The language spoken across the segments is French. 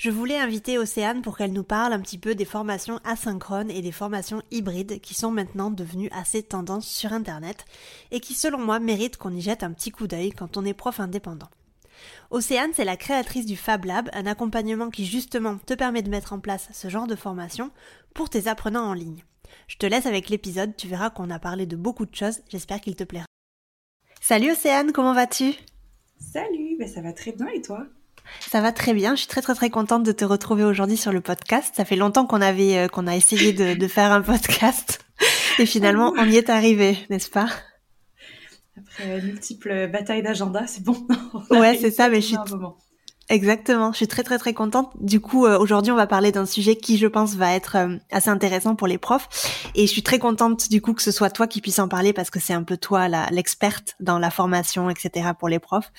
Je voulais inviter Océane pour qu'elle nous parle un petit peu des formations asynchrones et des formations hybrides qui sont maintenant devenues assez tendances sur Internet et qui, selon moi, méritent qu'on y jette un petit coup d'œil quand on est prof indépendant. Océane, c'est la créatrice du Fab Lab, un accompagnement qui justement te permet de mettre en place ce genre de formation pour tes apprenants en ligne. Je te laisse avec l'épisode, tu verras qu'on a parlé de beaucoup de choses, j'espère qu'il te plaira. Salut Océane, comment vas-tu? Salut, ben ça va très bien et toi? Ça va très bien. Je suis très très très contente de te retrouver aujourd'hui sur le podcast. Ça fait longtemps qu'on avait euh, qu'on a essayé de, de, faire un podcast et finalement on y est arrivé, n'est-ce pas? Après euh, multiples batailles d'agenda, c'est bon. ouais, c'est ça. Mais je suis Exactement, je suis très très très contente. Du coup, euh, aujourd'hui, on va parler d'un sujet qui, je pense, va être euh, assez intéressant pour les profs. Et je suis très contente du coup que ce soit toi qui puisse en parler parce que c'est un peu toi l'experte dans la formation, etc. pour les profs.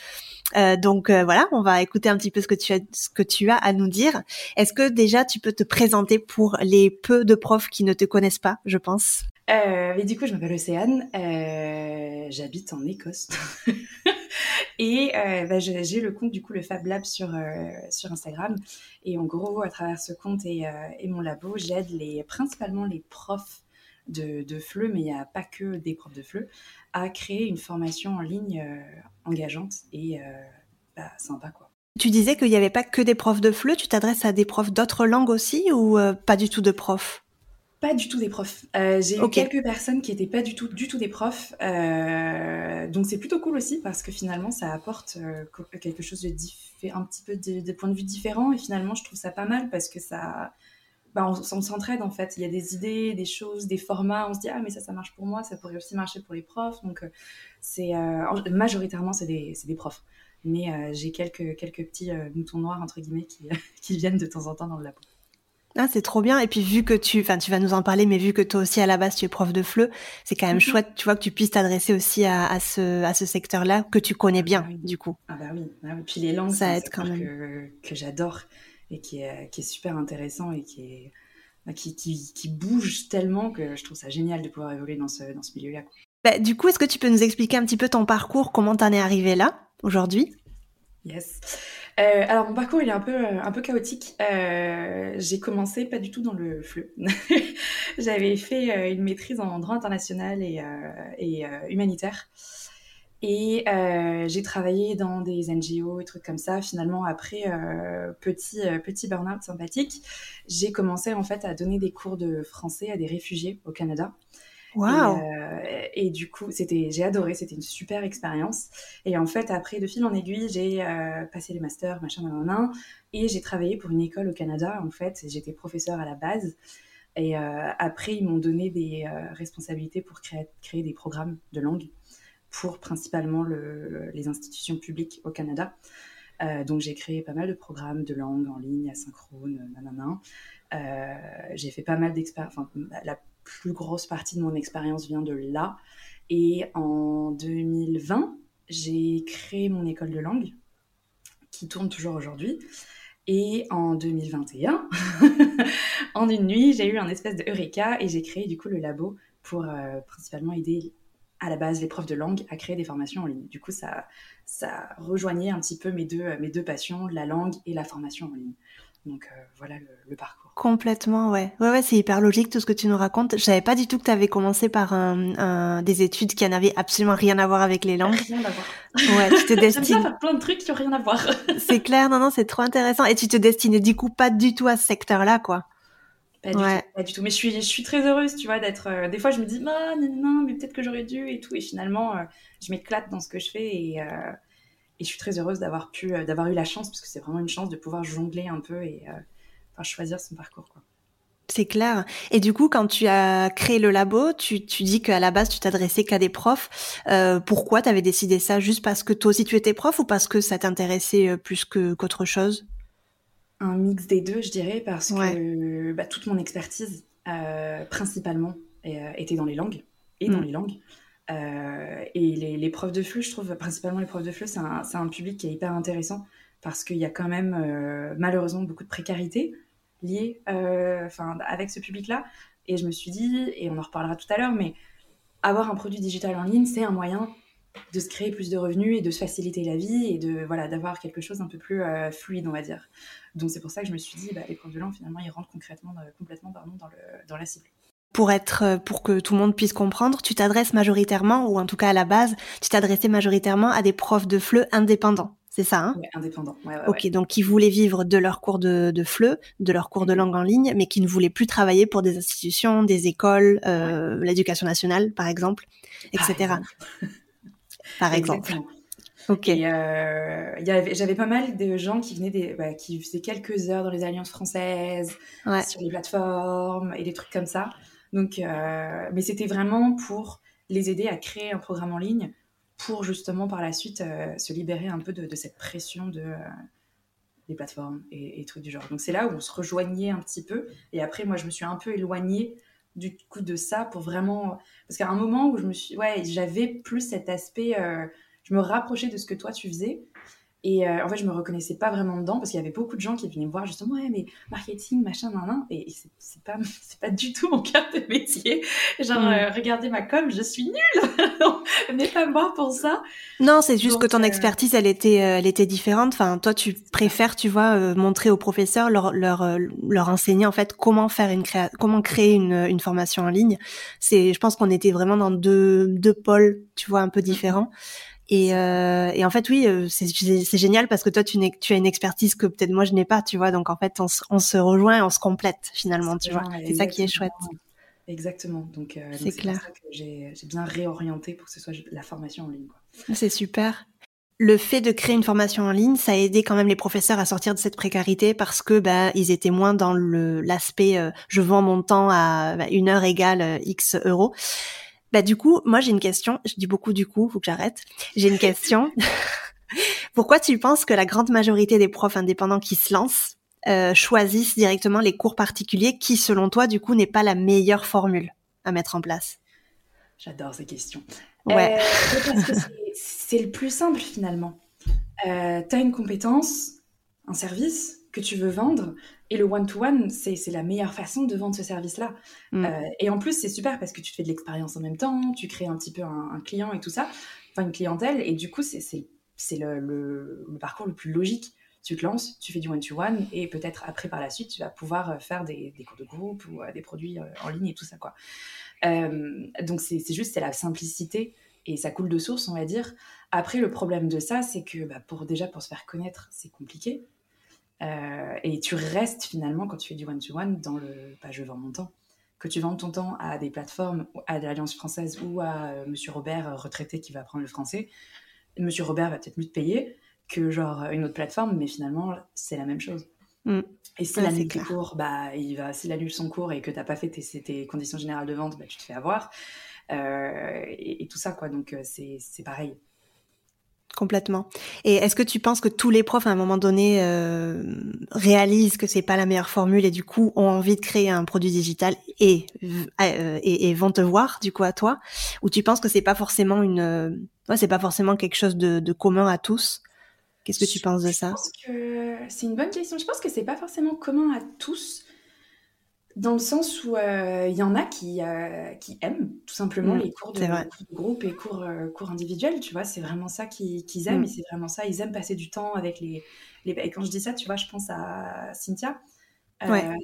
Euh, donc voilà, on va écouter un petit peu ce que tu as ce que tu as à nous dire. Est-ce que déjà tu peux te présenter pour les peu de profs qui ne te connaissent pas, je pense? mais du coup, je m'appelle Océane. J'habite en Écosse. Et euh, bah, j'ai le compte, du coup, le Fab Lab sur, euh, sur Instagram. Et en gros, à travers ce compte et, euh, mon labo, j'aide principalement les profs de, de FLE, mais il n'y a pas que des profs de FLE, à créer une formation en ligne engageante et bah, sympa, quoi. Tu disais qu'il n'y avait pas que des profs de FLE, tu t'adresses à des profs d'autres langues aussi ou pas du tout de profs? Pas du tout des profs. Euh, j'ai eu quelques personnes qui étaient pas du tout, du tout des profs. Euh, donc c'est plutôt cool aussi parce que finalement ça apporte euh, quelque chose de un petit peu des points de vue différents et finalement je trouve ça pas mal parce que ça, bah, on, s'entraide en fait. Il y a des idées, des choses, des formats. On se dit ah mais ça ça marche pour moi, ça pourrait aussi marcher pour les profs. Donc c'est majoritairement c'est des, des, profs. Mais j'ai quelques quelques petits moutons noirs entre guillemets qui, qui viennent de temps en temps dans le labo. Ah, c'est trop bien. Et puis vu que tu, enfin, tu vas nous en parler, mais vu que toi aussi à la base tu es prof de FLE, c'est quand même mhm. chouette, tu vois, que tu puisses t'adresser aussi à, à, ce, à ce secteur-là que tu connais bien, ah du coup. Ah bah oui. Ah puis les langues, ça aide quand même. Que, que j'adore et qui est, qui est super intéressant et qui est, bah, qui, qui, qui, bouge tellement que je trouve ça génial de pouvoir évoluer dans ce, dans ce milieu-là. Bah, du coup, est-ce que tu peux nous expliquer un petit peu ton parcours, comment t'en es arrivé là aujourd'hui? Yes. Euh, alors mon parcours il est un peu euh, un peu chaotique. Euh, j'ai commencé pas du tout dans le fleu. J'avais fait une maîtrise en droit international et, et humanitaire. Et j'ai travaillé dans des NGO et trucs comme ça. Finalement, après petit petit burn-out sympathique, j'ai commencé en fait à donner des cours de français à des réfugiés au Canada. Wow. Et, et, du coup, c'était, j'ai adoré, c'était une super expérience. Et en fait, après, de fil en aiguille, j'ai euh, passé les masters, machin, nan, et j'ai travaillé pour une école au Canada, en fait. J'étais professeur à la base. Et euh, après, ils m'ont donné des euh, responsabilités pour créer, créer, des programmes de langue pour principalement le, les institutions publiques au Canada. donc, j'ai créé pas mal de programmes de langue en ligne, asynchrone, nanana. j'ai fait pas mal d'expériences, enfin, la plus grosse partie de mon expérience vient de là. Et en 2020, j'ai créé mon école de langue, qui tourne toujours aujourd'hui. Et en 2021, en une nuit, j'ai eu un espèce de eureka et j'ai créé du coup le labo pour euh, principalement aider à la base les profs de langue à créer des formations en ligne. Du coup, ça, ça rejoignait un petit peu mes deux, mes deux passions, la langue et la formation en ligne. Donc euh, voilà le, parcours. Complètement, ouais. Ouais, ouais, c'est hyper logique tout ce que tu nous racontes. Je savais pas du tout que tu avais commencé par un, des études qui n'avaient absolument rien à voir avec les langues. Rien à voir. Ouais, tu te destines. faire plein de trucs qui ont rien à voir. c'est clair, non, non, c'est trop intéressant. Et tu te destinais du coup pas du tout à ce secteur-là, quoi. Pas du, tout, pas du tout. Mais je suis, je suis très heureuse, tu vois, d'être. Euh, des fois, je me dis, ah, non, non, mais peut-être que j'aurais dû et tout. Et finalement, euh, je m'éclate dans ce que je fais et et je suis très heureuse d'avoir pu, euh, d'avoir eu la chance, parce que c'est vraiment une chance de pouvoir jongler un peu et euh, choisir son parcours. Quoi. C'est clair. Et du coup, quand tu as créé le labo, tu, tu dis qu'à la base, tu t'adressais qu'à des profs. Euh, pourquoi tu avais décidé ça? Juste parce que toi aussi, tu étais prof ou parce que ça t'intéressait plus que, qu'autre chose? Un mix des deux, je dirais, parce que bah, toute mon expertise, principalement, étaient dans les langues et dans mm. les langues. Et les, les, profs de flux, je trouve, principalement les profs de flux, c'est un, public qui est hyper intéressant parce qu'il y a quand même malheureusement beaucoup de précarité liée avec ce public-là. Et je me suis dit, et on en reparlera tout à l'heure, mais avoir un produit digital en ligne, c'est un moyen de se créer plus de revenus et de se faciliter la vie et de voilà d'avoir quelque chose un peu plus euh, fluide, on va dire. Donc c'est pour ça que je me suis dit, bah, les profs de langue, finalement, ils rentrent concrètement, euh, complètement pardon, dans la cible. Pour être, euh, pour que tout le monde puisse comprendre, tu t'adresses majoritairement, ou en tout cas à la base, tu t'adressais majoritairement à des profs de FLE indépendants. C'est ça, hein? Indépendant. Ouais, ouais, ok, donc qui voulaient vivre de leurs cours de, de FLE, de leurs cours de langue en ligne, mais qui ne voulaient plus travailler pour des institutions, des écoles, euh, l'éducation nationale, par exemple, etc. Par exemple. Ok. Euh, J'avais pas mal de gens qui venaient des, bah, qui faisaient quelques heures dans les alliances françaises, sur les plateformes et des trucs comme ça. Donc, euh, mais c'était vraiment pour les aider à créer un programme en ligne pour justement par la suite euh, se libérer un peu de, cette pression de, euh, des plateformes et, trucs du genre. Donc c'est là où on se rejoignait un petit peu. Et après, moi, je me suis un peu éloignée du coup de ça pour vraiment... Parce qu'à un moment où je me suis... Ouais, j'avais plus cet aspect... Je me rapprochais de ce que toi, tu faisais. Et euh, en fait, je me reconnaissais pas vraiment dedans parce qu'il y avait beaucoup de gens qui venaient me voir justement, ouais, mais marketing, machin, nan, nan. Et, c'est pas, c'est pas du tout mon cœur de métier. Genre, mm. euh, regardez ma com, je suis nulle. Venez pas me voir pour ça. Non, c'est juste que ton euh, expertise, elle était, elle était différente. Enfin, toi, tu préfères, tu vois, montrer aux professeurs, leur, leur, leur enseigner en fait comment faire une créa comment créer une, une formation en ligne. C'est, je pense qu'on était vraiment dans deux, deux pôles, tu vois, un peu mm. Et, euh, et, en fait, oui, euh, c'est génial parce que toi, tu, tu as une expertise que peut-être moi je n'ai pas, tu vois. Donc en fait, on, on, se rejoint et on se complète finalement, tu vois. C'est ça qui est chouette. Exactement. Donc euh, c'est clair. J'ai bien réorienté pour que ce soit la formation en ligne. C'est super. Le fait de créer une formation en ligne, ça a aidé quand même les professeurs à sortir de cette précarité parce que bah, ils étaient moins dans l'aspect euh, je vends mon temps à bah, une heure égale euh, X euros. Bah du coup, moi j'ai une question. Je dis beaucoup du coup, faut que j'arrête. J'ai une question. Pourquoi tu penses que la grande majorité des profs indépendants qui se lancent euh, choisissent directement les cours particuliers, qui selon toi du coup n'est pas la meilleure formule à mettre en place? J'adore ces questions. Ouais. Euh, parce que c'est le plus simple finalement. Euh, tu as une compétence, un service que tu veux vendre, et le one-to-one, c'est la meilleure façon de vendre ce service-là. Mm. Euh, et en plus, c'est super parce que tu fais de l'expérience en même temps, tu crées un petit peu un, client et tout ça, enfin une clientèle, et du coup, c'est le, le, le, parcours le plus logique. Tu te lances, tu fais du one-to-one, et peut-être après, par la suite, tu vas pouvoir euh, faire des, des cours de groupe ou euh, des produits en ligne et tout ça. quoi. donc, c'est juste, c'est la simplicité et ça coule de source, on va dire. Après, le problème de ça, c'est que bah, pour déjà pour se faire connaître, c'est compliqué. Euh, et tu restes finalement, quand tu fais du one-to-one, dans le bah, je vends mon temps. Que tu vends ton temps à des plateformes, à l'Alliance française ou à euh, Monsieur Robert, euh, retraité, qui va apprendre le français, Monsieur Robert va peut-être mieux te payer que genre une autre plateforme, mais finalement, c'est la même chose. Mm. Et si annule tes cours, bah, il va, s'il annule son cours et que tu n'as pas fait tes, conditions générales de vente, bah, tu te fais avoir. et, et, tout ça, quoi. Donc, c'est pareil. Complètement. Et est-ce que tu penses que tous les profs à un moment donné euh, réalisent que c'est pas la meilleure formule et du coup ont envie de créer un produit digital et, euh, et, vont te voir du coup à toi? Ou tu penses que c'est pas forcément une euh, c'est pas forcément quelque chose de, de commun à tous? Qu'est-ce que tu penses de ça? Je pense que c'est une bonne question. Je pense que c'est pas forcément commun à tous dans le sens où euh, il y en a qui, euh, qui aiment tout simplement mm, les cours de, groupe et cours, euh, cours individuels, tu vois, c'est vraiment ça qu'ils aiment mm. et c'est vraiment ça, ils aiment passer du temps avec les, les... Et quand je dis ça, tu vois, je pense à Cynthia,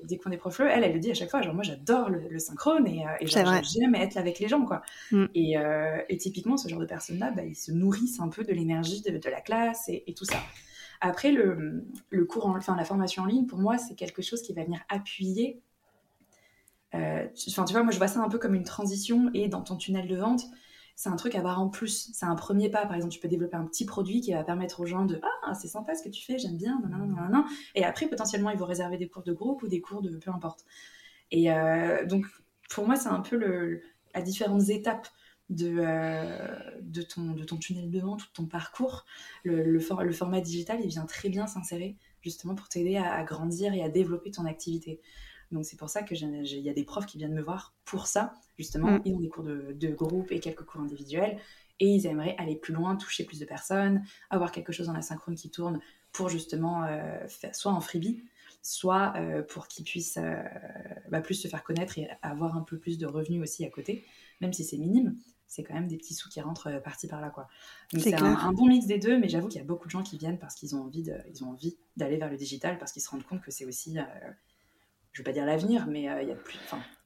dès qu'on est prof elle, elle le dit à chaque fois, genre moi j'adore le, synchrone et, et j'aime être avec les gens, quoi. Mm. Et, et, typiquement, ce genre de personnes-là, bah, ils se nourrissent un peu de l'énergie de, de, la classe et, et tout ça. Après, le, le cours, enfin la formation en ligne, pour moi, c'est quelque chose qui va venir appuyer euh, enfin, tu vois, moi je vois ça un peu comme une transition et dans ton tunnel de vente, c'est un truc à voir en plus. C'est un premier pas. Par exemple, tu peux développer un petit produit qui va permettre aux gens de Ah, c'est sympa ce que tu fais, j'aime bien, et après, potentiellement, ils vont réserver des cours de groupe ou des cours de peu importe. Et euh, donc, pour moi, c'est un peu le, à différentes étapes de, euh, de, ton, de ton tunnel de vente ou de ton parcours. Le, le, format digital, il vient très bien s'insérer justement pour t'aider à, à, grandir et à développer ton activité. Donc c'est pour ça que il y a des profs qui viennent me voir pour ça, justement. Mm. Ils ont des cours de, de, groupe et quelques cours individuels et ils aimeraient aller plus loin, toucher plus de personnes, avoir quelque chose dans la synchrone qui tourne pour justement euh, faire, soit en freebie, soit euh, pour qu'ils puissent euh, bah, plus se faire connaître et avoir un peu plus de revenus aussi à côté, même si c'est minime. C'est quand même des petits sous qui rentrent parti par là, quoi. Donc c'est un, bon mix des deux, mais j'avoue qu'il y a beaucoup de gens qui viennent parce qu'ils ont envie, ils ont envie d'aller vers le digital parce qu'ils se rendent compte que c'est aussi, je veux pas dire l'avenir, mais il y a plus,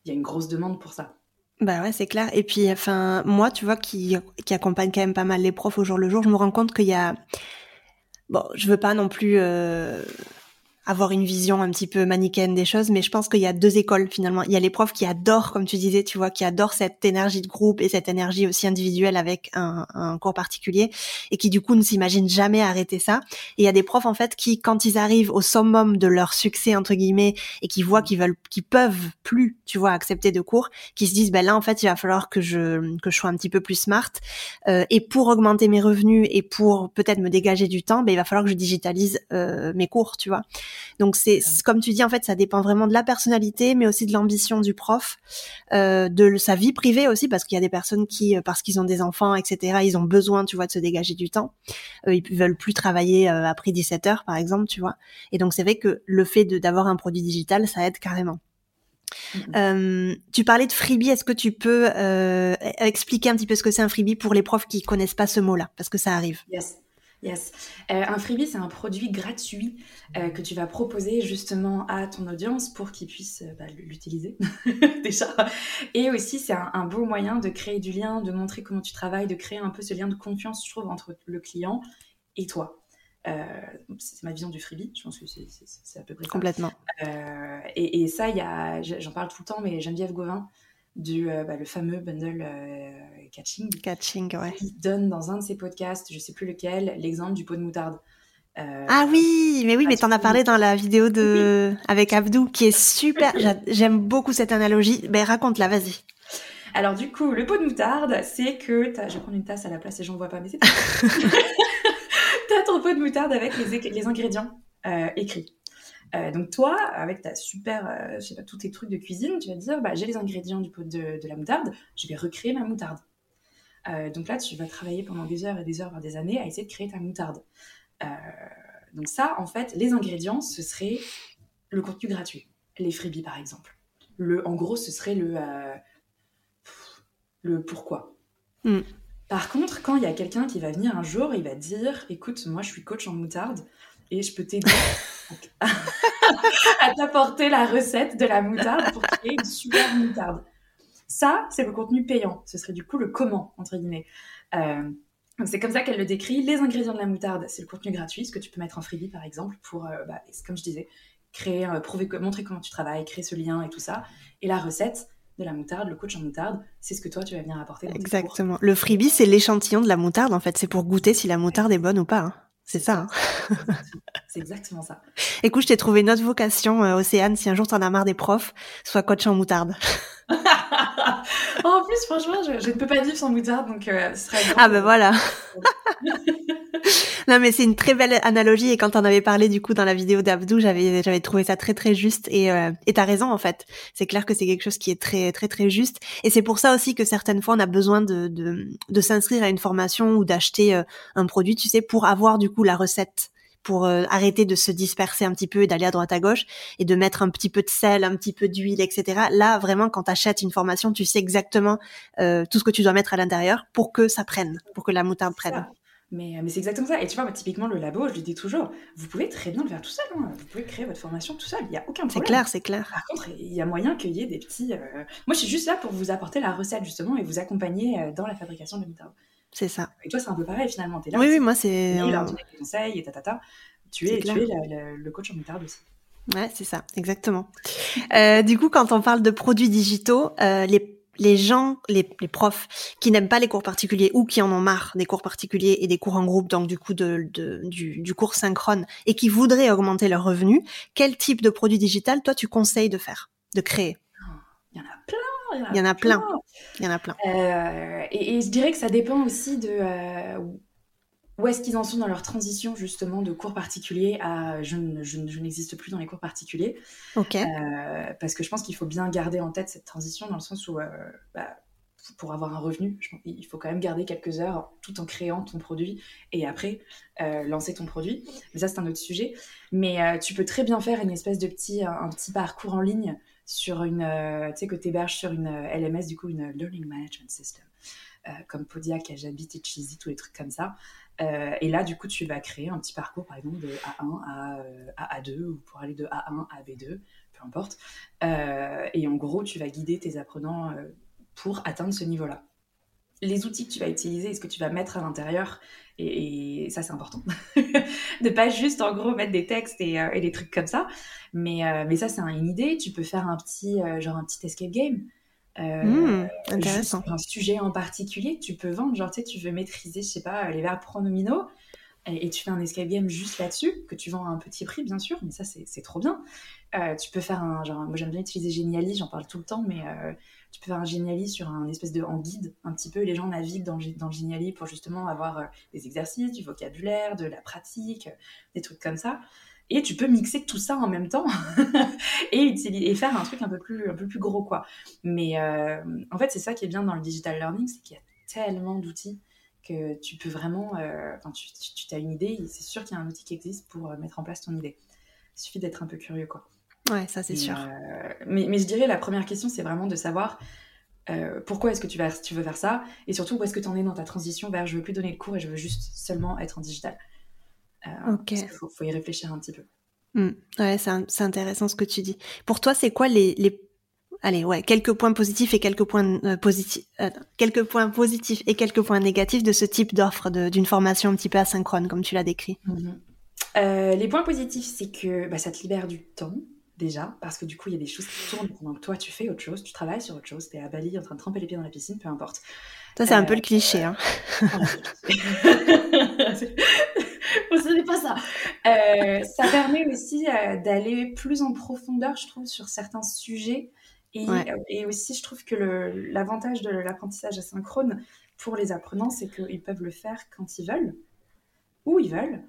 il y une grosse demande pour ça. Bah ouais, c'est clair. Et puis, enfin, moi, tu vois, qui, qui accompagne quand même pas mal les profs au jour le jour, je me rends compte qu'il y a, bon, je veux pas non plus euh, avoir une vision un petit peu manichéenne des choses, mais je pense qu'il y a deux écoles finalement. Il y a les profs qui adorent, comme tu disais, tu vois, qui adorent cette énergie de groupe et cette énergie aussi individuelle avec un, un cours particulier et qui du coup ne s'imaginent jamais arrêter ça. Et il y a des profs en fait qui, quand ils arrivent au summum de leur succès entre guillemets et qui voient qu'ils veulent, qu'ils peuvent plus, tu vois, accepter de cours, qui se disent ben là en fait il va falloir que je que je sois un petit peu plus smart euh, et pour augmenter mes revenus et pour peut-être me dégager du temps, ben il va falloir que je digitalise euh, mes cours, tu vois. Donc c'est comme tu dis en fait, ça dépend vraiment de la personnalité, mais aussi de l'ambition du prof, euh, de sa vie privée aussi, parce qu'il y a des personnes qui, euh, parce qu'ils ont des enfants, etc., ils ont besoin, tu vois, de se dégager du temps. Euh, ils veulent plus travailler euh, après 17 heures, par exemple, tu vois. Et donc c'est vrai que le fait d'avoir un produit digital, ça aide carrément. Euh, tu parlais de freebie. Est-ce que tu peux euh, expliquer un petit peu ce que c'est un freebie pour les profs qui connaissent pas ce mot-là, parce que ça arrive. Yes. Yes. Euh, un freebie, c'est un produit gratuit euh, que tu vas proposer justement à ton audience pour qu'ils puissent euh, bah, l'utiliser déjà. Et aussi, c'est un, beau moyen de créer du lien, de montrer comment tu travailles, de créer un peu ce lien de confiance, je trouve, entre le client et toi. c'est ma vision du freebie, je pense que c'est à peu près ça. Complètement. Et, et, ça, j'en parle tout le temps, mais Geneviève Gauvin, du bah, le fameux bundle catching. Catching, ouais. Il donne dans un de ses podcasts, je sais plus lequel, l'exemple du pot de moutarde. Euh, ah oui, mais oui, mais t'en as parlé dans la vidéo de avec Abdou, qui est super. J'aime beaucoup cette analogie. Ben raconte-la, vas-y. Alors du coup, le pot de moutarde, c'est que je vais prendre une tasse à la place et j'en vois pas, mais c'est t'as ton pot de moutarde avec les, les ingrédients euh, écrits. Euh, donc toi, avec ta super, euh, je sais pas, tous tes trucs de cuisine, tu vas te dire, bah, j'ai les ingrédients du pot de, de, la moutarde, je vais recréer ma moutarde. Euh, donc là, tu vas travailler pendant des heures et des heures, voire des années, à essayer de créer ta moutarde. Euh, donc ça, en fait, les ingrédients, ce serait le contenu gratuit. Les freebies, par exemple. Le, en gros, ce serait le, le pourquoi. Hmm. Par contre, quand il y a quelqu'un qui va venir un jour, il va dire, écoute, moi, je suis coach en moutarde et je peux t'aider à t'apporter la recette de la moutarde pour créer une super moutarde. Ça, c'est le contenu payant. Ce serait du coup le comment, entre guillemets. Euh, c'est comme ça qu'elle le décrit. Les ingrédients de la moutarde, c'est le contenu gratuit, ce que tu peux mettre en freebie, par exemple, pour, euh, bah, comme je disais, créer, euh, montrer comment tu travailles, créer ce lien et tout ça. Et la recette de la moutarde, le coach en moutarde, c'est ce que toi, tu vas venir apporter. Exactement. Le freebie, c'est l'échantillon de la moutarde, en fait. C'est pour goûter si la moutarde est bonne ou pas. Hein. C'est ça. Hein. c'est exactement ça. Écoute, je t'ai trouvé une autre vocation, Océane, si un jour t'en as marre des profs, sois coach en moutarde. en plus, franchement, je, ne peux pas vivre sans moutarde, donc euh, ce serait. Ah ben voilà. non mais c'est une très belle analogie et quand on avait parlé du coup dans la vidéo d'Abdou, j'avais j'avais trouvé ça très très juste et euh, et t'as raison en fait. C'est clair que c'est quelque chose qui est très très très juste et c'est pour ça aussi que certaines fois on a besoin de de, de s'inscrire à une formation ou d'acheter euh, un produit, tu sais, pour avoir du coup la recette pour euh, arrêter de se disperser un petit peu et d'aller à droite à gauche et de mettre un petit peu de sel, un petit peu d'huile, etc. Là, vraiment, quand tu achètes une formation, tu sais exactement euh, tout ce que tu dois mettre à l'intérieur pour que ça prenne, pour que la moutarde prenne. Mais, euh, mais c'est exactement ça. Et tu vois, typiquement, le labo, je le dis toujours, vous pouvez très bien le faire tout seul. Hein. Vous pouvez créer votre formation tout seul. Il n'y a aucun problème. C'est clair, c'est clair. Par contre, il y a moyen qu'il y ait des petits. Moi, je suis juste là pour vous apporter la recette, justement, et vous accompagner dans la fabrication de la moutarde. C'est ça. Et toi, c'est un peu pareil finalement. Es là, oui, oui, moi, c'est. Il a des conseils et tatata. Tu es, tu es le coach en moutarde aussi. Ouais, c'est ça, exactement. euh, du coup, quand on parle de produits digitaux, euh, les les gens, les, les profs qui n'aiment pas les cours particuliers ou qui en ont marre des cours particuliers et des cours en groupe, donc du coup de, de du, du, cours synchrone, et qui voudraient augmenter leurs revenus, quel type de produit digital toi tu conseilles de faire, de créer? Il y en a plein il y en a plein. Il y en a plein. Euh, et, je dirais que ça dépend aussi de euh, où est-ce qu'ils en sont dans leur transition justement de cours particuliers à je, n'existe plus dans les cours particuliers. Ok. parce que je pense qu'il faut bien garder en tête cette transition dans le sens où bah, pour avoir un revenu, il faut quand même garder quelques heures tout en créant ton produit et après euh, lancer ton produit. Mais ça, c'est un autre sujet. Mais euh, tu peux très bien faire une espèce de petit, un, petit parcours en ligne sur une, euh, tu sais, que tu héberges sur une LMS, du coup, une Learning Management System, comme Podia, Kajabi, et Cheesy, tous les trucs comme ça. et là, du coup, tu vas créer un petit parcours, par exemple, de A1 à, à A2 ou pour aller de A1 à B2, peu importe. et en gros, tu vas guider tes apprenants pour atteindre ce niveau-là. Les outils que tu vas utiliser et ce que tu vas mettre à l'intérieur, et, ça c'est important. de pas juste en gros mettre des textes et, euh, des trucs comme ça. Mais, euh, mais ça c'est une idée. Tu peux faire un petit, euh, genre un petit escape game. Mmh, intéressant. Un sujet en particulier tu peux vendre. Genre tu sais, tu veux maîtriser, je sais pas, les verbes pronominaux. Et, tu fais un escape game juste là-dessus, que tu vends à un petit prix, bien sûr, mais ça, c'est trop bien. tu peux faire un. Genre, moi, j'aime bien utiliser Geniali, j'en parle tout le temps, mais tu peux faire un Geniali sur un espèce de en guide un petit peu. Les gens naviguent dans, dans le Geniali pour justement avoir euh, des exercices, du vocabulaire, de la pratique, euh, des trucs comme ça. Et tu peux mixer tout ça en même temps et, et, faire un truc un peu plus, un peu plus gros, quoi. Mais euh, en fait, c'est ça qui est bien dans le digital learning, c'est qu'il y a tellement d'outils que tu peux vraiment. Enfin, tu, tu as une idée, c'est sûr qu'il y a un outil qui existe pour mettre en place ton idée. Il suffit d'être un peu curieux, quoi. Ouais, ça c'est sûr. Euh, mais, mais, je dirais la première question, c'est vraiment de savoir euh, pourquoi est-ce que tu, vas, tu veux faire ça et surtout où est-ce que tu en es dans ta transition vers je veux plus donner de cours et je veux juste seulement être en digital. Euh, ok. faut, faut, y réfléchir un petit peu. Mmh. Ouais, c'est intéressant ce que tu dis. Pour toi, c'est quoi les, les, allez ouais quelques points positifs et quelques points positifs quelques points positifs et quelques points négatifs de ce type d'offre d'une formation un petit peu asynchrone comme tu l'as décrit? Mmh les points positifs, c'est que bah, ça te libère du temps déjà, parce que du coup, il y a des choses qui tournent pendant que toi, tu fais autre chose, tu travailles sur autre chose, tu es à Bali en train de tremper les pieds dans la piscine, peu importe. Ça, c'est un peu le cliché. Hein. ce n'est pas ça. Euh, ça permet aussi euh, d'aller plus en profondeur, je trouve, sur certains sujets. Et, euh, et aussi, je trouve que l'avantage de l'apprentissage asynchrone pour les apprenants, c'est qu'ils peuvent le faire quand ils veulent, où ils veulent,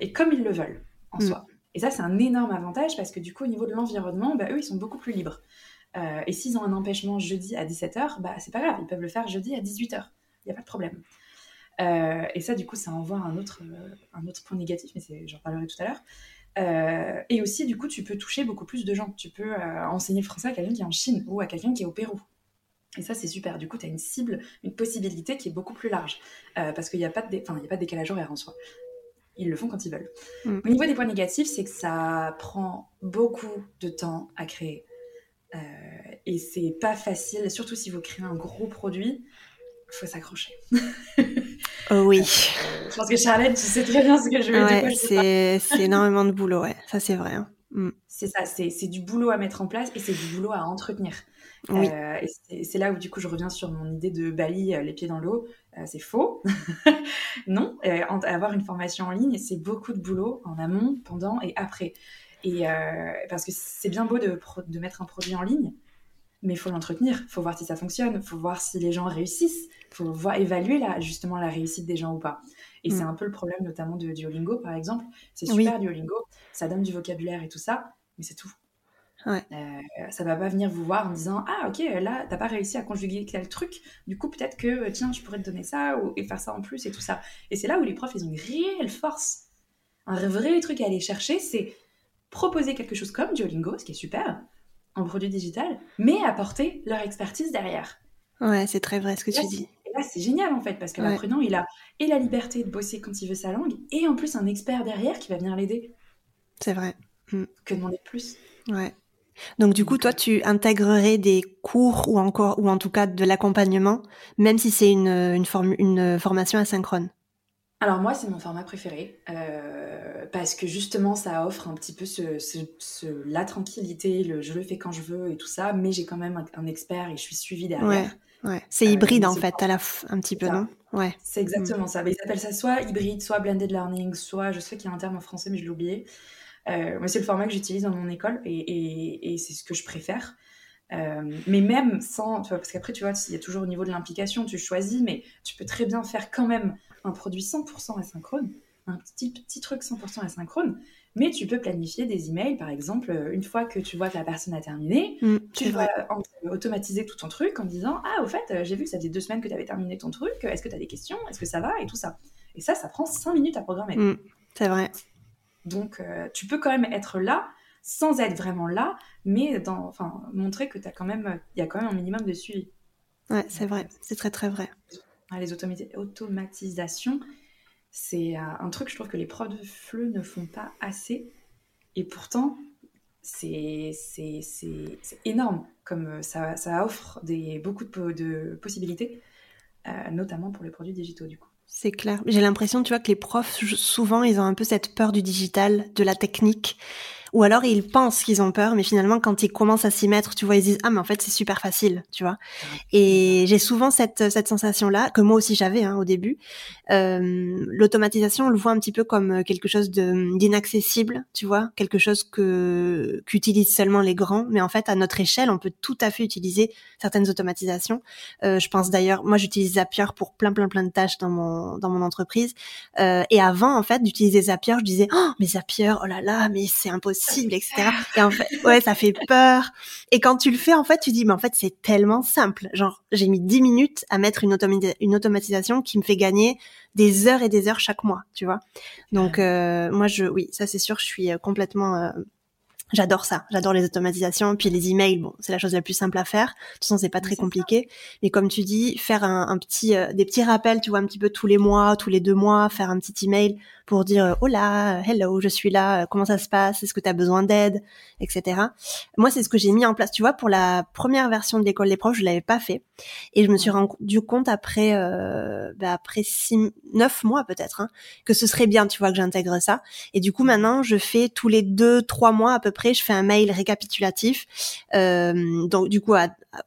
et comme ils le veulent en mm. soi. Et ça, c'est un énorme avantage parce que du coup, au niveau de l'environnement, bah, eux, ils sont beaucoup plus libres. Euh, et s'ils ont un empêchement jeudi à 17h, bah, c'est pas grave, ils peuvent le faire jeudi à 18h. Il n'y a pas de problème. Euh, et ça, du coup, ça envoie un autre, euh, un autre point négatif, mais j'en parlerai tout à l'heure. et aussi, du coup, tu peux toucher beaucoup plus de gens. Tu peux enseigner le français à quelqu'un qui est en Chine ou à quelqu'un qui est au Pérou. Et ça, c'est super. Du coup, tu as une cible, une possibilité qui est beaucoup plus large. parce qu'il n'y a, a pas de décalage horaire en soi ils le font quand ils veulent. Mm. Au niveau des points négatifs, c'est que ça prend beaucoup de temps à créer. Euh, et c'est pas facile, surtout si vous créez un gros produit, il faut s'accrocher. oh oui. Euh, je pense que Charlotte, tu sais très bien ce que je veux dire. C'est énormément de boulot, ouais. Ça, c'est vrai. Hein. Mm. C'est ça, c'est du boulot à mettre en place et c'est du boulot à entretenir. Euh, et c'est là où du coup je reviens sur mon idée de Bali, les pieds dans l'eau. Euh, c'est faux. non, euh, avoir une formation en ligne, c'est beaucoup de boulot en amont, pendant et après. Et euh, parce que c'est bien beau de, de, mettre un produit en ligne, mais il faut l'entretenir, il faut voir si ça fonctionne, il faut voir si les gens réussissent, il faut voir, évaluer la, justement la réussite des gens ou pas. Et c'est mm. un peu le problème notamment de Duolingo, par exemple. C'est super Duolingo, ça donne du vocabulaire et tout ça, mais c'est tout. Ouais. Euh, ça va pas venir vous voir en disant ah ok là t'as pas réussi à conjuguer tel truc. Du coup peut-être que euh, tiens je pourrais te donner ça ou, et faire ça en plus et tout ça et c'est là où les profs ils ont une réelle force. Un vrai truc à aller chercher c'est proposer quelque chose comme Duolingo ce qui est super en produit digital mais apporter leur expertise derrière. Ouais c'est très vrai ce que tu dis. et là c'est génial en fait parce que l'apprenant il a et la liberté de bosser quand il veut sa langue et en plus un expert derrière qui va venir l'aider. C'est vrai. Mm. que demander plus. Ouais donc du coup, toi, tu intégrerais des cours ou encore, ou en tout cas de l'accompagnement, même si c'est une, une, une formation asynchrone? Alors moi, c'est mon format préféré euh, parce que justement, ça offre un petit peu ce, ce, la tranquillité, le je le fais quand je veux et tout ça, mais j'ai quand même un, expert et je suis suivie derrière. Ouais, C'est hybride euh, en fait, à la un petit peu, non? Ouais. C'est exactement ça. ils appellent ça soit hybride, soit blended learning, soit je sais qu'il y a un terme en français, mais je l'ai oublié. Euh, moi, c'est le format que j'utilise dans mon école et, et, c'est ce que je préfère. mais même sans, parce qu'après, tu vois, il y a toujours au niveau de l'implication, tu choisis, mais tu peux très bien faire quand même un produit 100% asynchrone, un petit, petit truc 100% asynchrone, mais tu peux planifier des emails, par exemple, euh, une fois que tu vois que la personne a terminé, mm, tu vas automatiser tout ton truc en disant Ah, au fait, euh, j'ai vu que ça faisait deux semaines que tu avais terminé ton truc, est-ce que tu as des questions? Est-ce que ça va Et tout ça. Et ça, ça prend cinq minutes à programmer. Mm, c'est vrai. Donc, euh, tu peux quand même être là sans être vraiment là, mais dans, enfin, montrer que tu quand même, il y a quand même un minimum de suivi. Ouais, c'est vrai, c'est très très vrai. Les automatisations, c'est euh, un truc, je trouve que les profs de FLE ne font pas assez. Et pourtant, c'est énorme, comme euh, ça, ça offre des, beaucoup de, de possibilités, euh, notamment pour les produits digitaux du coup. C'est clair. J'ai l'impression, tu vois, que les profs, souvent, ils ont un peu cette peur du digital, de la technique. Ou alors ils pensent qu'ils ont peur, mais finalement quand ils commencent à s'y mettre, tu vois, ils disent ah mais en fait c'est super facile, tu vois. Et j'ai souvent cette cette sensation là que moi aussi j'avais hein, au début. Euh, L'automatisation, on le voit un petit peu comme euh, quelque chose d'inaccessible, tu vois, quelque chose que qu'utilisent seulement les grands. Mais en fait à notre échelle, on peut tout à fait utiliser certaines automatisations. Euh, je pense d'ailleurs, moi j'utilise Zapier pour plein plein plein de tâches dans mon dans mon entreprise. Et avant en fait d'utiliser Zapier, je disais oh mais Zapier, oh là là, mais c'est impossible etc. Et en fait, ouais, ça fait peur. Et quand tu le fais, en fait, tu dis, mais en fait, c'est tellement simple. Genre, j'ai mis 10 minutes à mettre une automatisation qui me fait gagner des heures et des heures chaque mois, tu vois. Donc, euh, moi, je, oui, ça c'est sûr, je suis euh, complètement euh, J'adore ça, j'adore les automatisations, puis les emails, bon, c'est la chose la plus simple à faire. De toute façon, c'est pas très compliqué. Mais comme tu dis, faire un, petit, des petits rappels, tu vois, un petit peu tous les mois, tous les deux mois, faire un petit email pour dire oh là, hello, je suis là, comment ça se passe, est-ce que tu as besoin d'aide, etc. Moi, c'est ce que j'ai mis en place. Tu vois, pour la première version de l'école des profs, je l'avais pas fait, et je me suis rendu compte après, euh, bah après six, neuf mois peut-être, hein, que ce serait bien, tu vois, que j'intègre ça. Et du coup, maintenant, je fais tous les deux, trois mois à peu près, je fais un mail récapitulatif. Euh, donc, du coup,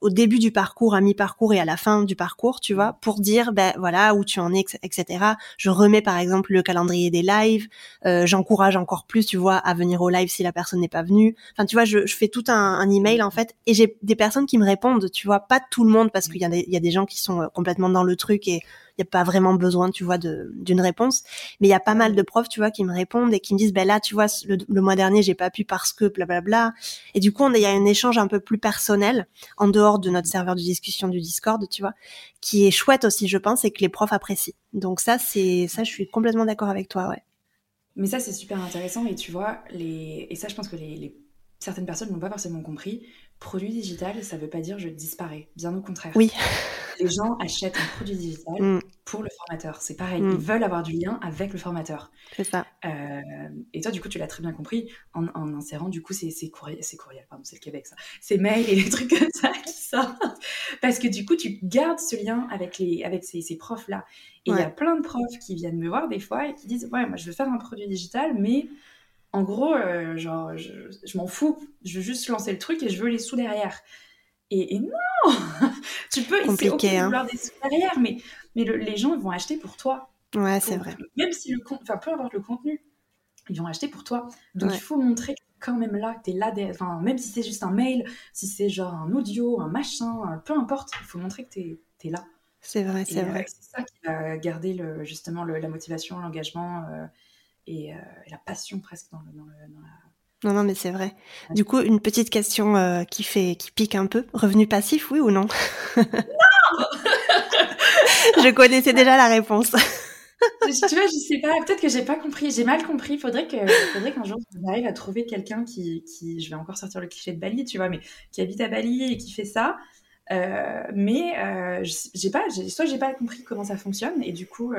au début du parcours, à mi-parcours et à la fin du parcours, tu vois, pour dire, ben voilà, où tu en es, etc. Je remets par exemple le calendrier des lives. Euh, j'encourage encore plus, tu vois, à venir au live si la personne n'est pas venue. Enfin, tu vois, je, fais tout un, un, email en fait, et j'ai des personnes qui me répondent, tu vois, pas tout le monde parce qu'il y, a des, il y a des gens qui sont euh, complètement dans le truc et n'y a pas vraiment besoin, tu vois, d'une réponse. Mais il y a pas mal de profs, tu vois, qui me répondent et qui me disent, ben là, tu vois, le, mois dernier, j'ai pas pu parce que blablabla. Et du coup, il y a un échange un peu plus personnel en dehors de notre serveur de discussion du Discord, tu vois, qui est chouette aussi, je pense, et que les profs apprécient. Donc ça, c'est ça, je suis complètement d'accord avec toi, ouais. Mais ça, c'est super intéressant et tu vois, les... et ça, je pense que les, certaines personnes n'ont pas forcément compris. Produit digital, ça veut pas dire je disparais. Bien au contraire. Oui. Les gens achètent un produit digital mm. pour le formateur. C'est pareil. Mm. Ils veulent avoir du lien avec le formateur. C'est ça. Euh, et toi, du coup, tu l'as très bien compris en, insérant, du coup, c'est courriels, c'est courriel, pardon, c'est le Québec, ça. C'est mails et des trucs comme ça qui sortent. Parce que du coup, tu gardes ce lien avec, les, avec ces, ces profs-là. Et il y a plein de profs qui viennent me voir des fois et qui disent Ouais, moi, je veux faire un produit digital, mais en gros, euh, genre, je, m'en fous. Je veux juste lancer le truc et je veux les sous derrière. Et, non Tu peux, essayer okay, hein. vouloir des sous derrière, mais, mais les gens vont acheter pour toi. Ouais, c'est vrai. Même si le enfin, peu importe le contenu, ils vont acheter pour toi. Donc il faut montrer que quand même là, que tu es là, enfin, même si c'est juste un mail, si c'est genre un audio, un machin, peu importe, il faut montrer que tu es, là. C'est vrai, c'est vrai. C'est ça qui va garder le, justement la motivation, l'engagement. Euh, euh, et, la passion presque dans, dans, la... Non, non, mais c'est vrai. Du coup, une petite question euh, qui fait, qui pique un peu. Revenu passif, oui ou non? Non Je connaissais déjà la réponse. tu vois, je sais pas. Peut-être que j'ai pas compris. J'ai mal compris. Faudrait que, faudrait qu'un jour j'arrive à trouver quelqu'un qui, qui, je vais encore sortir le cliché de Bali, tu vois, mais qui habite à Bali et qui fait ça. Euh, mais j'ai pas, soit j'ai pas compris comment ça fonctionne et du coup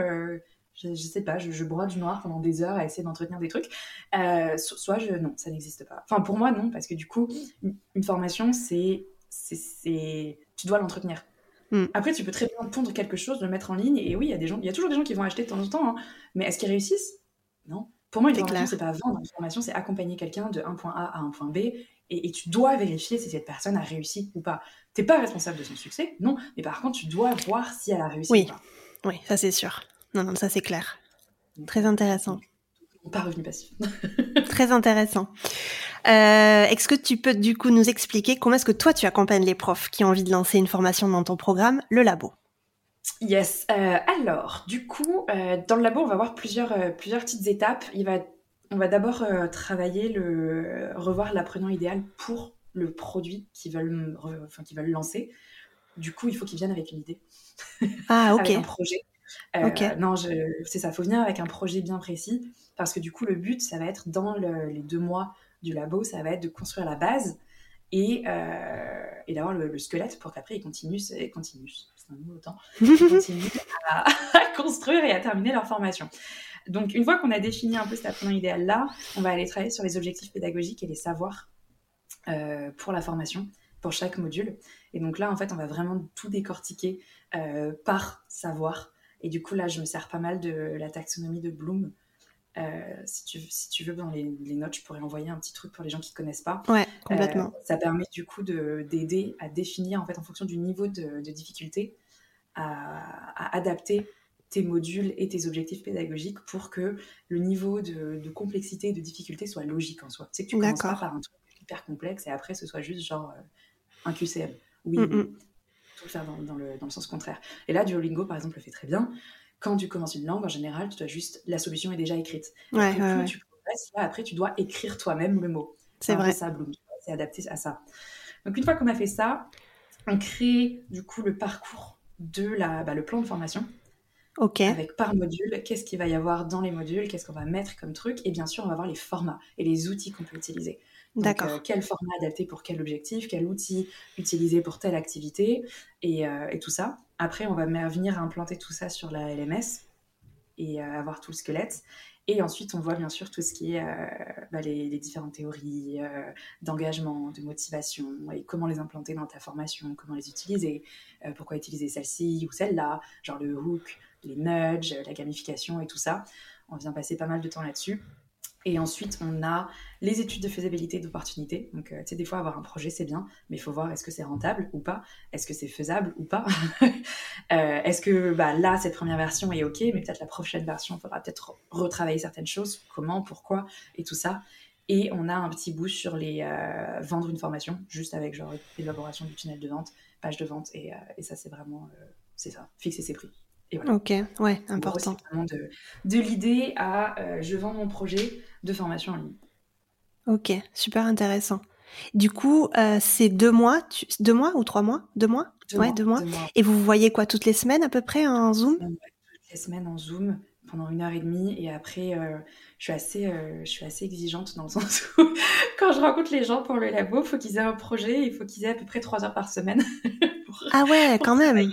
je, sais pas, je, je, broie du noir pendant des heures à essayer d'entretenir des trucs. Euh, soit je, non, ça n'existe pas. Enfin, pour moi, non, parce que du coup, une, formation, c'est, tu dois l'entretenir. Hmm. Après, tu peux très bien pondre quelque chose, le mettre en ligne, et oui, il y a des gens, il y a toujours des gens qui vont acheter de temps en temps, hein. mais est-ce qu'ils réussissent? Non. Pour moi, une formation, c'est pas vendre. Une formation, c'est accompagner quelqu'un de un point A à un point B, et, tu dois vérifier si cette personne a réussi ou pas. T'es pas responsable de son succès, non, mais par contre, tu dois voir si elle a réussi oui. ou pas. Oui, ça c'est sûr. Non, non, ça c'est clair. Très intéressant. pas revenu passif. Très intéressant. Euh, est-ce que tu peux du coup nous expliquer comment est-ce que toi tu accompagnes les profs qui ont envie de lancer une formation dans ton programme, le labo? Yes. Euh, alors, du coup, euh, dans le labo, on va voir plusieurs, plusieurs petites étapes. Il va, on va d'abord travailler le revoir l'apprenant idéal pour le produit qu'ils veulent, enfin, qu'ils veulent lancer. Du coup, il faut qu'ils viennent avec une idée, ah, ok, avec un projet. Non, c'est ça. Il faut venir avec un projet bien précis parce que du coup, le but, ça va être dans les deux mois du labo, ça va être de construire la base et, euh, et d'avoir le, squelette pour qu'après ils continuent, continuent c'est un nouveau temps, à, construire et à terminer leur formation. Donc une fois qu'on a défini un peu cet apprenant idéal là, on va aller travailler sur les objectifs pédagogiques et les savoirs euh, pour la formation, pour chaque module. Et donc là en fait on va vraiment tout décortiquer euh, par savoir. Et du coup là je me sers pas mal de la taxonomie de Bloom euh, si, tu, si tu veux, dans les, notes, je pourrais envoyer un petit truc pour les gens qui ne connaissent pas. Ouais, complètement. Euh, ça permet du coup d'aider à définir, en fait, en fonction du niveau de, difficulté, à, adapter tes modules et tes objectifs pédagogiques pour que le niveau de, complexité et de difficulté soit logique en soi. C'est que tu commences pas par un truc hyper complexe et après ce soit juste genre euh, un QCM. Oui, mm -mm. Tout faire dans, le, dans, le, sens contraire. Et là, Duolingo, par exemple, le fait très bien quand tu commences une langue, en général, tu dois juste, la solution est déjà écrite. Ouais, plus tu progresses, là, après, tu dois écrire toi-même le mot. C'est vrai. ça, Bloom. C'est adapté à ça. Donc, une fois qu'on a fait ça, on crée, du coup, le parcours de la, bah, le plan de formation. Ok. Avec par module, qu'est-ce qu'il va y avoir dans les modules, qu'est-ce qu'on va mettre comme truc, et bien sûr, on va voir les formats et les outils qu'on peut utiliser. D'accord. Euh, quel format adapté pour quel objectif, quel outil utiliser pour telle activité, et, euh, et tout ça. Après, on va venir implanter tout ça sur la LMS et euh, avoir tout le squelette. Et ensuite, on voit bien sûr tout ce qui est bah, les, différentes théories d'engagement, de motivation, et comment les implanter dans ta formation, comment les utiliser, pourquoi utiliser celle-ci ou celle-là, genre le hook, les nudges, la gamification et tout ça. On vient passer pas mal de temps là-dessus. Et ensuite, on a les études de faisabilité d'opportunité. Donc, euh, tu sais, des fois, avoir un projet, c'est bien, mais il faut voir est-ce que c'est rentable ou pas, est-ce que c'est faisable ou pas? Euh, est-ce que bah, là, cette première version est OK, mais peut-être la prochaine version, il faudra peut-être retravailler certaines choses, comment, pourquoi, et tout ça. Et on a un petit bout sur les euh, vendre une formation, juste avec genre l'élaboration du tunnel de vente, page de vente, et ça, c'est vraiment, c'est ça, fixer ses prix. Ok, ouais, important. de, de l'idée à euh, je vends mon projet de formation en ligne. Ok, super intéressant. Du coup, euh, c'est deux mois, deux mois ou trois mois? Deux mois? Ouais, deux mois. Et vous voyez quoi toutes les semaines à peu près en Zoom? Toutes les semaines en Zoom pendant une heure et demie et après euh, je suis assez je suis assez exigeante dans le sens où quand je rencontre les gens pour le labo, il faut qu'ils aient un projet, il faut qu'ils aient à peu près trois heures par semaine. ah ouais, quand même.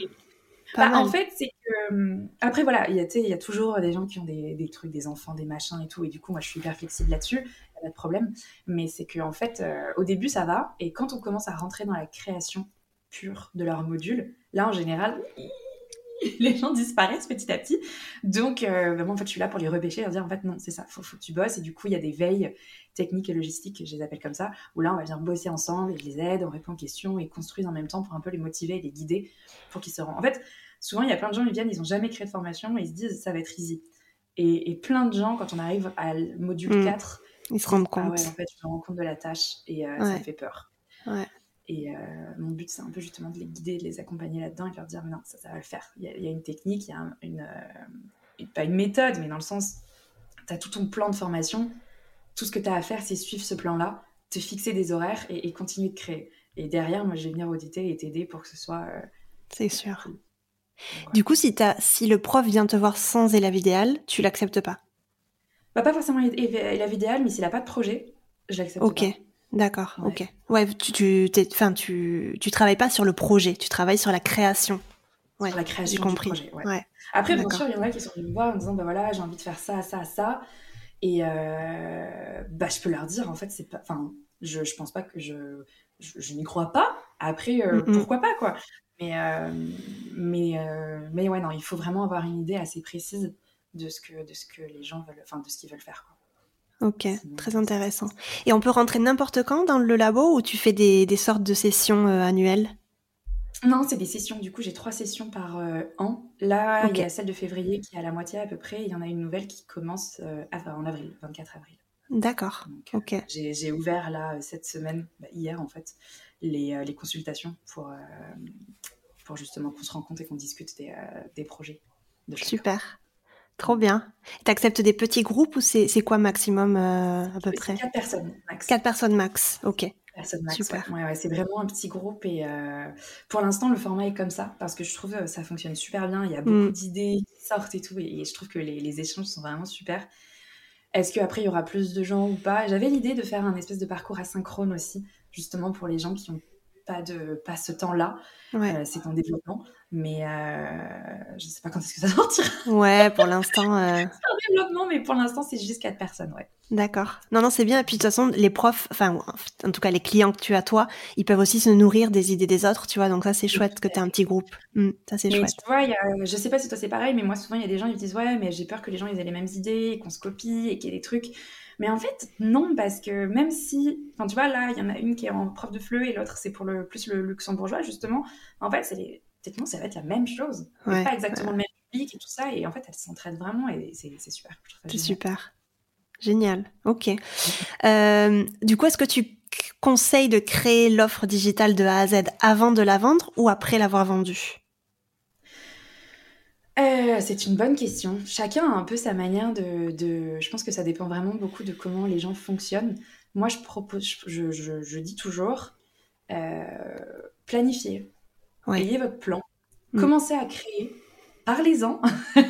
Bah, en fait, c'est que. Hum, après, voilà, il y, a, toujours des gens qui ont des, des, trucs, des enfants, des machins et tout. Et du coup, moi, je suis hyper flexible là-dessus. Il n'y a pas de problème. Mais c'est qu'en en fait, euh, au début, ça va. Et quand on commence à rentrer dans la création pure de leur module, là, en général, les gens disparaissent petit à petit. Donc, euh, vraiment, en fait, je suis là pour les repêcher, leur dire, en fait, non, c'est ça, faut, faut que tu bosses. Et du coup, il y a des veilles techniques et logistiques, je les appelle comme ça, où là, on va venir bosser ensemble et je les aide, on répond aux questions et construisent en même temps pour un peu les motiver et les guider pour qu'ils se rendent. En fait, souvent, il y a plein de gens qui viennent, ils n'ont jamais créé de formation et ils se disent ça va être easy. Et, plein de gens, quand on arrive à module 4, mm. ils se rendent compte. Ah ouais, en fait, je me rends compte de la tâche et euh, ça fait peur. Et euh, mon but, c'est un peu justement de les guider, de les accompagner là-dedans et de leur dire non, ça, ça va le faire. Il y, a, une technique, il y a une, euh, pas une méthode, mais dans le sens, tu as tout ton plan de formation. Tout ce que tu as à faire, c'est suivre ce plan-là, te fixer des horaires et, continuer de créer. Et derrière, moi, je vais venir auditer et t'aider pour que ce soit. c'est sûr. Du coup, si, as, si le prof vient te voir sans élève idéal, tu l'acceptes pas bah, Pas forcément élève idéal, mais s'il n'a pas de projet, je l'accepte Ok, d'accord, ok. Ouais, tu, tu, tu, tu travailles pas sur le projet, tu travailles sur la création. Ouais, sur la création du projet, ouais. Après, bien sûr, il y en a qui sont venus me voir en disant, bah voilà, j'ai envie de faire ça, ça, ça. Et euh, bah, je peux leur dire, en fait, c'est pas... Enfin, je, je pense pas que je... Je, n'y crois pas. Après, euh, pourquoi pas, quoi. Mais, euh, mais, euh, mais ouais, non, il faut vraiment avoir une idée assez précise de ce que, de ce que les gens veulent, enfin, de ce qu'ils veulent faire. Quoi. Ok, très intéressant. Et on peut rentrer n'importe quand dans le labo ou tu fais des, des sortes de sessions euh, annuelles? Non, c'est des sessions. Du coup, j'ai trois sessions par an. Là, il y a celle de février qui est à la moitié à peu près. Il y en a une nouvelle qui commence en avril, 24 avril. D'accord. ok. J'ai ouvert là cette semaine, bah, hier en fait, les, les consultations pour, pour justement qu'on se rende compte et qu'on discute des, des projets. Super. Trop bien. Tu acceptes des petits groupes ou c'est quoi maximum euh, à peu près? Quatre personnes max. Quatre personnes max, ok. Personnes max, Super. Ouais, ouais, c'est vraiment un petit groupe et euh, pour l'instant le format est comme ça parce que je trouve que euh, ça fonctionne super bien. Il y a beaucoup mm. d'idées qui sortent et tout et, je trouve que les, les, échanges sont vraiment super. Est-ce qu'après il y aura plus de gens ou pas? J'avais l'idée de faire un espèce de parcours asynchrone aussi, justement pour les gens qui ont pas de pas ce temps-là. c'est en développement. Mais euh, je ne sais pas quand est-ce que ça sortira. Ouais, pour l'instant. Euh... c'est en développement, mais pour l'instant, c'est juste quatre personnes, ouais. D'accord. Non, non, c'est bien. Et puis de toute façon, les profs, enfin, en tout cas, les clients que tu as, toi, ils peuvent aussi se nourrir des idées des autres, tu vois. Donc ça, c'est chouette que tu aies un petit groupe. Mmh, ça, c'est chouette. Tu vois, y a, je sais pas si toi c'est pareil, mais moi, souvent, il y a des gens qui disent, ouais, mais j'ai peur que les gens ils aient les mêmes idées, qu'on se copie et qu'il y ait des trucs. Mais en fait, non, parce que même si, enfin, tu vois, là, il y en a une qui est en prof de fleu et l'autre, c'est pour le plus le luxembourgeois, justement. En fait, c'est les techniquement, ça va être la même chose. pas exactement le même public et tout ça. Et en fait, elles s'entraident vraiment et c'est super. C'est super. Génial. Ok. Euh, du coup, est-ce que tu conseilles de créer l'offre digitale de A à Z avant de la vendre ou après l'avoir vendue? Euh, c'est une bonne question. Chacun a un peu sa manière de, Je pense que ça dépend vraiment beaucoup de comment les gens fonctionnent. Moi, je propose, je, dis toujours, euh, planifier. Ayez votre plan. Mm. Commencez à créer. Parlez-en.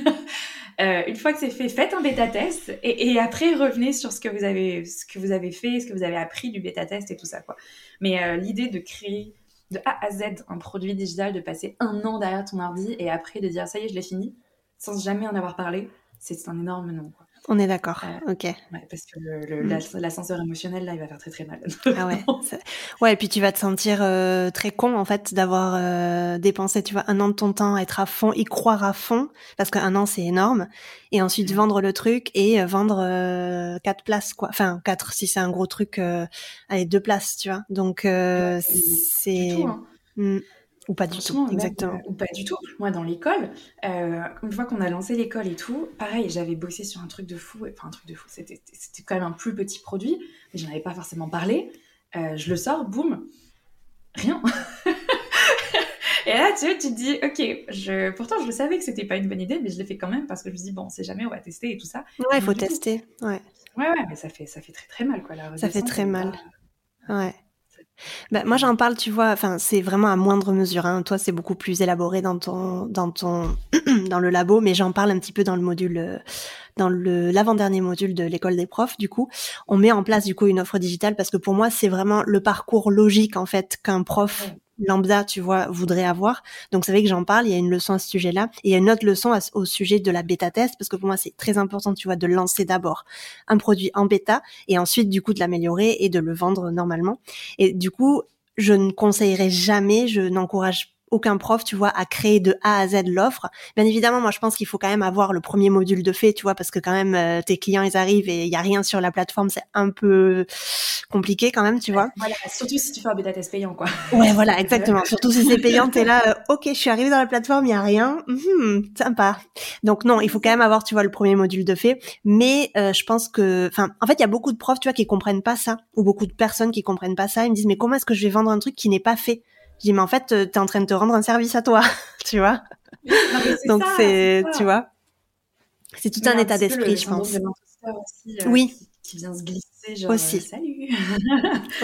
Euh, une fois que c'est fait, faites un bêta test et, après revenez sur ce que vous avez, ce que vous avez fait, ce que vous avez appris du bêta test et tout ça quoi. Mais l'idée de créer de A à Z un produit digital, de passer un an derrière ton ordi et après de dire ça y est je l'ai fini, sans jamais en avoir parlé, c'est un énorme nom. Quoi. On est d'accord, ok. parce que mm. l'ascenseur émotionnel, là, il va faire très très mal. ah ouais. Ouais, et puis tu vas te sentir euh, très con, en fait, d'avoir euh, dépensé, tu vois, un an de ton temps à être à fond, y croire à fond, parce qu'un an, c'est énorme. Et ensuite, mm. vendre le truc et euh, vendre quatre places, quoi. Enfin, quatre, si c'est un gros truc, allez, deux places, tu vois. Donc, c'est... Hein. Ou pas du tout, exactement. ou pas du tout. Moi, dans l'école, euh, une fois qu'on a lancé l'école et tout, pareil, j'avais bossé sur un truc de fou. Enfin, un truc de fou, c'était quand même un plus petit produit, mais j'en avais pas forcément parlé. Euh, je le sors, boum, rien. et là, tu, tu te dis, ok, je... pourtant, je le savais que c'était pas une bonne idée, mais je l'ai fait quand même parce que je me dis, bon, on sait jamais, on va tester et tout ça. Ouais, il faut tester. Ouais. ouais, ouais, mais ça fait, ça fait très très mal, quoi. ça fait très mal. Ouais. Bah, moi, j'en parle, tu vois, enfin, c'est vraiment à moindre mesure. Hein. Toi, c'est beaucoup plus élaboré dans ton, dans ton, dans le labo, mais j'en parle un petit peu dans le module, euh, dans le l'avant-dernier module de l'école des profs. Du coup, on met en place du coup une offre digitale parce que pour moi, c'est vraiment le parcours logique en fait qu'un prof lambda, tu vois, voudrait avoir. Donc, c'est vrai que j'en parle. Il y a une leçon à ce sujet-là. Et il y a une autre leçon au sujet de la bêta test, parce que pour moi, c'est très important, tu vois, de lancer d'abord un produit en bêta et ensuite, du coup, de l'améliorer et de le vendre normalement. Et du coup, je ne conseillerais jamais, je n'encourage aucun prof, tu vois, a créé de A à Z l'offre. Bien évidemment, moi, je pense qu'il faut quand même avoir le premier module de fait, tu vois, parce que quand même, euh, tes clients, ils arrivent et il y a rien sur la plateforme, c'est un peu compliqué quand même, tu vois. Voilà, surtout si tu fais un bêta test payant, quoi. Ouais, voilà, exactement. surtout si c'est payant, t'es là, euh, ok, je suis arrivée dans la plateforme, il y a rien, hum, sympa. Donc non, il faut quand même avoir, tu vois, le premier module de fait. Mais euh, je pense que, enfin, en fait, il y a beaucoup de profs, tu vois, qui comprennent pas ça, ou beaucoup de personnes qui comprennent pas ça. Ils me disent, mais comment est-ce que je vais vendre un truc qui n'est pas fait? Je dis, mais en fait, t'es en train de te rendre un service à toi, tu vois. Donc c'est, tu vois, c'est tout un état d'esprit, je pense. Aussi, euh, oui. Qui, vient se glisser, genre, aussi. Euh, salut.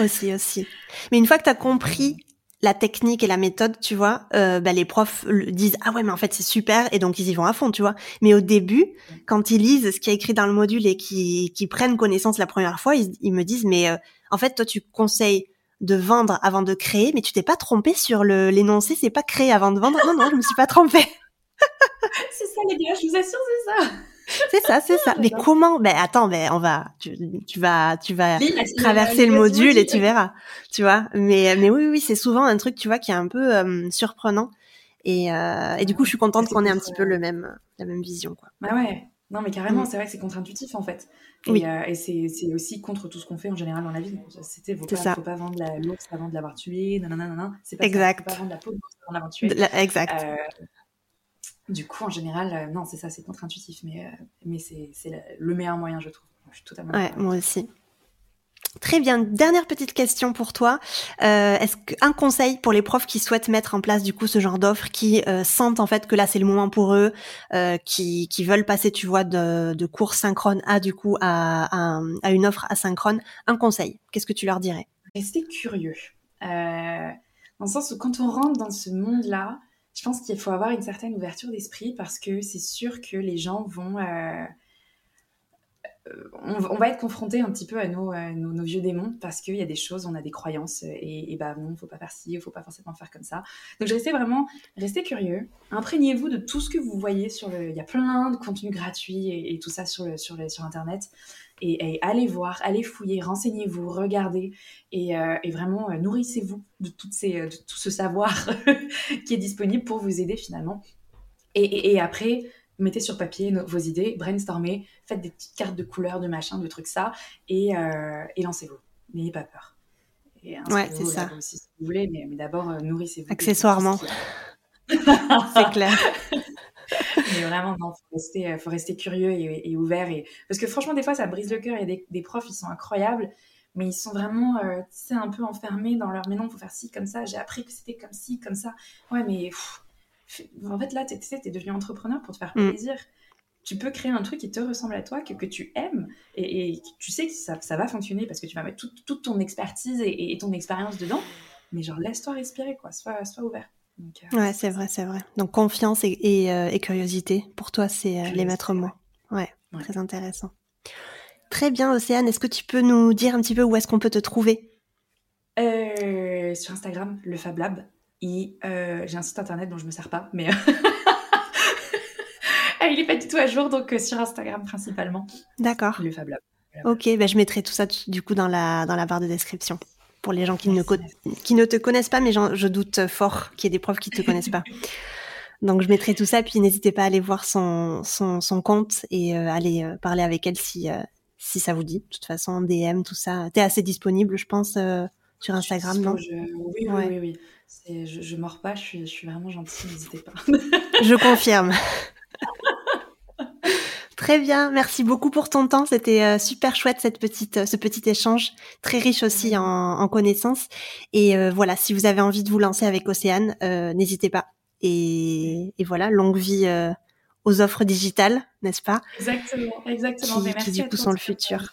aussi, aussi. Mais une fois que t'as compris la technique et la méthode, tu vois, euh, bah, les profs disent ah ouais mais en fait c'est super et donc ils y vont à fond, tu vois. Mais au début, quand ils lisent ce qui est écrit dans le module et qui qui prennent connaissance la première fois, ils, ils me disent mais en fait toi tu conseilles de vendre avant de créer, mais tu t'es pas trompé sur le l'énoncé, c'est pas créer avant de vendre. Non, non, je me suis pas trompée. c'est ça, les gars, je vous assure, c'est ça. C'est ça, c'est ça. Mais comment Ben attends, ben on va, tu, vas, tu vas traverser le module et tu verras, tu vois. Mais mais oui, oui, c'est souvent un truc, tu vois, qui est un peu euh, surprenant. Et, euh, et du coup, je suis contente qu'on ait un petit peu le même, la même vision, quoi. Bah ouais. Non, mais carrément, mm. c'est vrai que c'est contre-intuitif en fait. Et, oui. Euh, et c'est aussi contre tout ce qu'on fait en général dans la vie. C'était, faut, faut pas vendre l'ours avant de l'avoir tué, nanana, C'est pas exact. Ça, faut pas vendre la peau de en avant tuer. Exact. du coup, en général, non, c'est ça, c'est contre-intuitif, mais, mais c'est le meilleur moyen, je trouve. Je suis totalement ouais, moi aussi. Très bien. Dernière petite question pour toi. Euh, Est-ce qu'un conseil pour les profs qui souhaitent mettre en place du coup ce genre d'offre, qui euh, sentent en fait que là c'est le moment pour eux, euh, qui, qui veulle passer, tu vois, de, de cours synchrone à du coup à, à, à une offre asynchrone, un conseil. Qu'est-ce que tu leur dirais? Restez curieux. Euh, dans le sens où quand on rentre dans ce monde-là, je pense qu'il faut avoir une certaine ouverture d'esprit parce que c'est sûr que les gens vont on, va être confronté un petit peu à nos, vieux démons parce qu'il y a des choses, on a des croyances et, bah non, faut pas faire ci, faut pas forcément faire comme ça. Donc je restais vraiment, restez curieux, imprégnez-vous de tout ce que vous voyez sur le, il y a plein de contenus gratuits et, tout ça sur sur internet et, allez voir, allez fouiller, renseignez-vous, regardez et, euh, vraiment euh, nourrissez-vous de tout ce savoir qui est disponible pour vous aider finalement. et après mettez sur papier vos idées, brainstormez, faites des petites cartes de couleurs, de machin, de trucs ça, et, euh, lancez-vous. N'ayez pas peur. ouais, c'est ça. si vous voulez, mais, d'abord, euh, nourrissez-vous. Accessoirement. c'est clair. mais vraiment, il faut rester, euh, faut rester curieux et, ouvert. Et... Parce que franchement, des fois, ça brise le cœur. Il y a des, profs, ils sont incroyables, mais ils sont vraiment, tu un peu enfermés dans leur. Mais non, il faut faire ci, comme ça. J'ai appris que c'était comme ci, comme ça. Ouais, mais en fait, là, tu es, devenu entrepreneur pour te faire mm. plaisir. Tu peux créer un truc qui te ressemble à toi, que, que tu aimes, et, tu sais que ça, ça, va fonctionner parce que tu vas mettre toute ton expertise et, ton expérience dedans. Mais genre, laisse-toi respirer, quoi. Sois, sois ouvert. Euh, ouais, c'est vrai, c'est vrai. Donc, confiance et, euh, curiosité, pour toi, c'est euh, les maîtres mots. Ouais, très intéressant. Très bien, Océane. Est-ce que tu peux nous dire un petit peu où est-ce qu'on peut te trouver? Sur Instagram, le Fab Lab. Et euh, j'ai un site internet dont je me sers pas, mais ah, il est pas du tout à jour, donc euh, sur Instagram principalement. D'accord. Le Fab Lab. Ok, bah, je mettrai tout ça du coup dans la, dans la barre de description pour les gens qui, ne, qui ne te connaissent pas, mais je doute fort qu'il y ait des profs qui ne te connaissent pas. Donc je mettrai tout ça, puis n'hésitez pas à aller voir son, son, son compte et euh, aller parler avec elle si, si ça vous dit. De toute façon, DM, tout ça. Tu es assez disponible, je pense, sur Instagram, non Oui, oui, oui, Je, je mords pas, je suis, je suis vraiment gentille, n'hésitez pas. je confirme. Très bien, merci beaucoup pour ton temps. C'était euh, super chouette cette petite, euh, ce petit échange, très riche aussi en, en connaissances. Et euh, voilà, si vous avez envie de vous lancer avec Océane, n'hésitez pas. Et, et, voilà, longue vie aux offres digitales, n'est-ce pas? Exactement, exactement. Qui, merci qui du coup sont le futur.